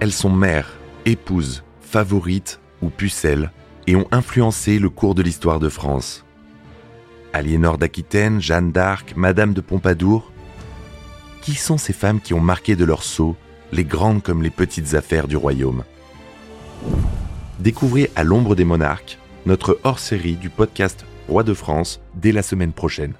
Elles sont mères, épouses, favorites ou pucelles et ont influencé le cours de l'histoire de France. Aliénor d'Aquitaine, Jeanne d'Arc, Madame de Pompadour. Qui sont ces femmes qui ont marqué de leur sceau les grandes comme les petites affaires du royaume? Découvrez à l'ombre des monarques notre hors-série du podcast Roi de France dès la semaine prochaine.